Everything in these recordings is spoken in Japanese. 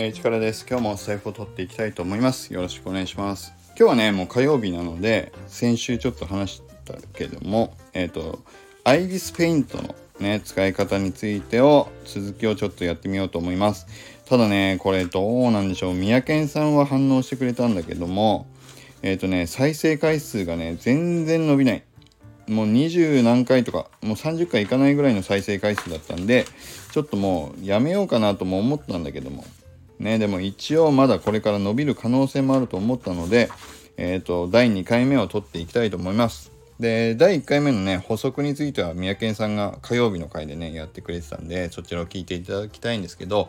えー、力です。今日も財布を取っていきたいと思います。よろしくお願いします。今日はね、もう火曜日なので、先週ちょっと話したけども、えっ、ー、と、アイビスペイントのね、使い方についてを、続きをちょっとやってみようと思います。ただね、これどうなんでしょう。三宅さんは反応してくれたんだけども、えっ、ー、とね、再生回数がね、全然伸びない。もう20何回とか、もう30回いかないぐらいの再生回数だったんで、ちょっともうやめようかなとも思ったんだけども、ね、でも一応まだこれから伸びる可能性もあると思ったので、えっ、ー、と、第2回目を取っていきたいと思います。で、第1回目のね、補足については、三宅さんが火曜日の回でね、やってくれてたんで、そちらを聞いていただきたいんですけど、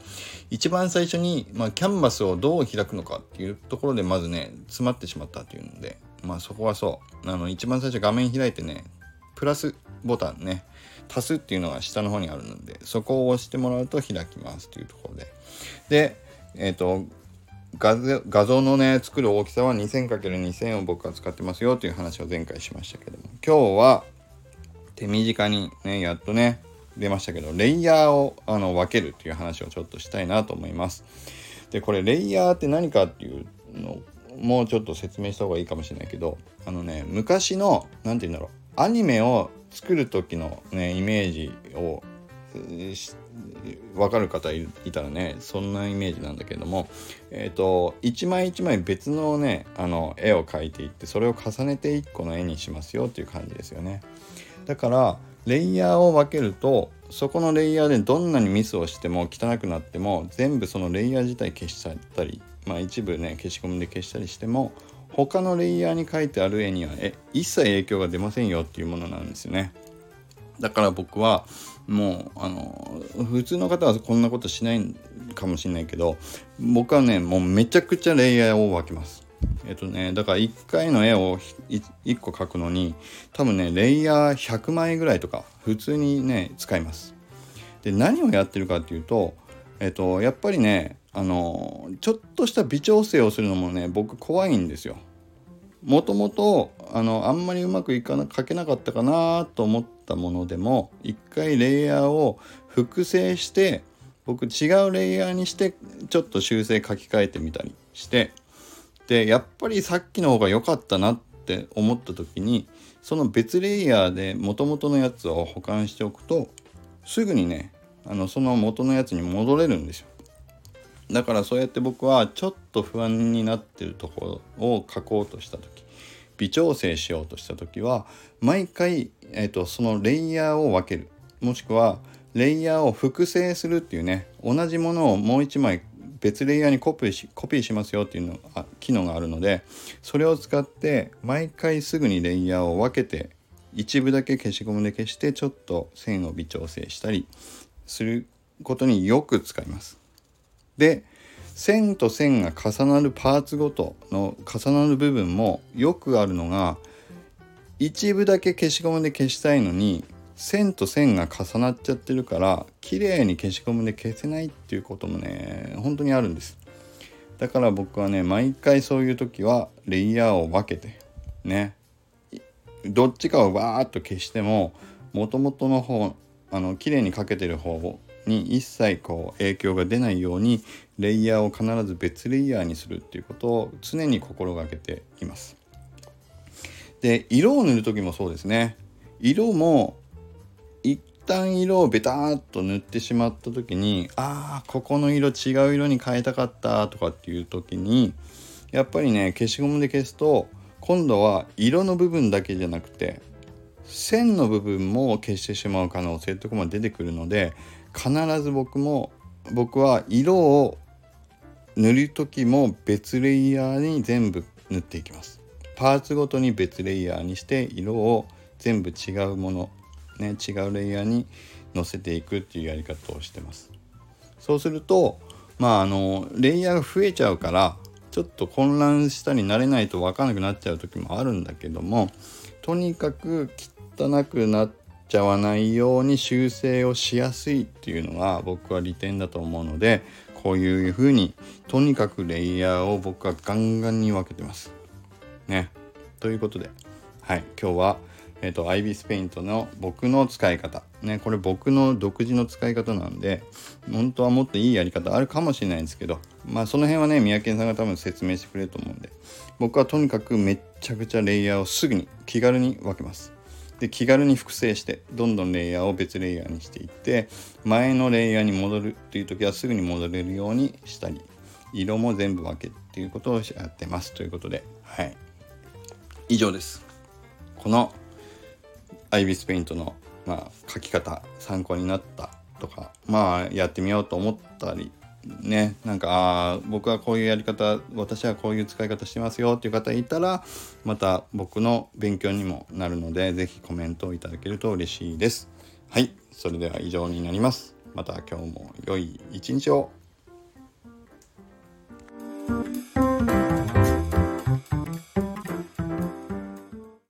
一番最初に、まあ、キャンバスをどう開くのかっていうところで、まずね、詰まってしまったっていうんで、まあそこはそう。あの、一番最初画面開いてね、プラスボタンね、足すっていうのが下の方にあるので、そこを押してもらうと開きますというところで。で、えっ、ー、と、画像のね作る大きさは 2000×2000 を僕は使ってますよという話を前回しましたけども。今日は手短にねやっとね出ましたけどレイヤーをあの分けるっていう話をちょっとしたいなと思います。でこれレイヤーって何かっていうのもうちょっと説明した方がいいかもしれないけどあのね昔の何て言うんだろうアニメを作る時のねイメージを分かる方いたらねそんなイメージなんだけどもえ、ー、と一枚一枚別のねあの絵を描いていってそれを重ねて1個の絵にしますよっていう感じですよね。だからレイヤーを分けるとそこのレイヤーでどんなにミスをしても汚くなっても全部そのレイヤー自体消しちゃったりまあ一部ね消しゴムで消したりしても他のレイヤーに描いてある絵にはえ一切影響が出ませんよっていうものなんですよね。だから僕はもうあの普通の方はこんなことしないかもしれないけど僕はねもうめちゃくちゃレイヤーを分けます。えっとねだから1回の絵を1個描くのに多分ねレイヤー100枚ぐらいとか普通にね使います。で何をやってるかっていうとえっとやっぱりねあのちょっとした微調整をするのもね僕怖いんですよ。もともとあのあんまりうまくいかな描けなかったかなと思ったものでも一回レイヤーを複製して僕違うレイヤーにしてちょっと修正書き換えてみたりしてでやっぱりさっきの方が良かったなって思った時にその別レイヤーで元々のやつを保管しておくとすぐにねあのその元のやつに戻れるんですよ。だからそうやって僕はちょっと不安になってるところを書こうとした時。微調整しようとした時は毎回、えーと、そのレイヤーを分けるもしくはレイヤーを複製するっていうね同じものをもう一枚別レイヤーにコピーしコピーしますよっていうのあ機能があるのでそれを使って毎回すぐにレイヤーを分けて一部だけ消しゴムで消してちょっと線を微調整したりすることによく使います。で線と線が重なるパーツごとの重なる部分もよくあるのが一部だけ消しゴムで消したいのに線と線が重なっちゃってるから綺麗に消しゴムで消せないっていうこともね本当にあるんです。だから僕はね毎回そういう時はレイヤーを分けてねどっちかをバーッと消してももともとの方あの綺麗にかけてる方に一切こう影響が出ないようにレイヤーを必ず別レイヤーにするっていうことを常に心がけています。で色を塗る時もそうですね色も一旦色をベターっと塗ってしまった時にああここの色違う色に変えたかったとかっていう時にやっぱりね消しゴムで消すと今度は色の部分だけじゃなくて線の部分も消してしまう可能性とかも出てくるので必ず僕も僕は色を塗る時も別レイヤーに全部塗っていきます。パーツごとに別レイヤーにして色を全部違うもの、ね、違うレイヤーに乗せていくっていうやり方をしてます。そうするとまああのレイヤーが増えちゃうからちょっと混乱したり慣れないと分かんなくなっちゃう時もあるんだけどもとにかく汚くなっちゃわないように修正をしやすいっていうのが僕は利点だと思うのでこういう風にとにかくレイヤーを僕はガンガンに分けてます。ね。ということではい今日はえっ、ー、とアイビスペイントの僕の使い方ねこれ僕の独自の使い方なんで本当はもっといいやり方あるかもしれないんですけどまあその辺はね三宅さんが多分説明してくれると思うんで僕はとにかくめっちゃくちゃレイヤーをすぐに気軽に分けますで気軽に複製してどんどんレイヤーを別レイヤーにしていって前のレイヤーに戻るっていう時はすぐに戻れるようにしたり色も全部分けっていうことをやってますということではい。以上です。このアイビスペイントの、まあ、書き方参考になったとかまあやってみようと思ったりねなんかあ僕はこういうやり方私はこういう使い方してますよっていう方いたらまた僕の勉強にもなるので是非コメントをいただけると嬉しいです。はいそれでは以上になります。また今日も良い一日を。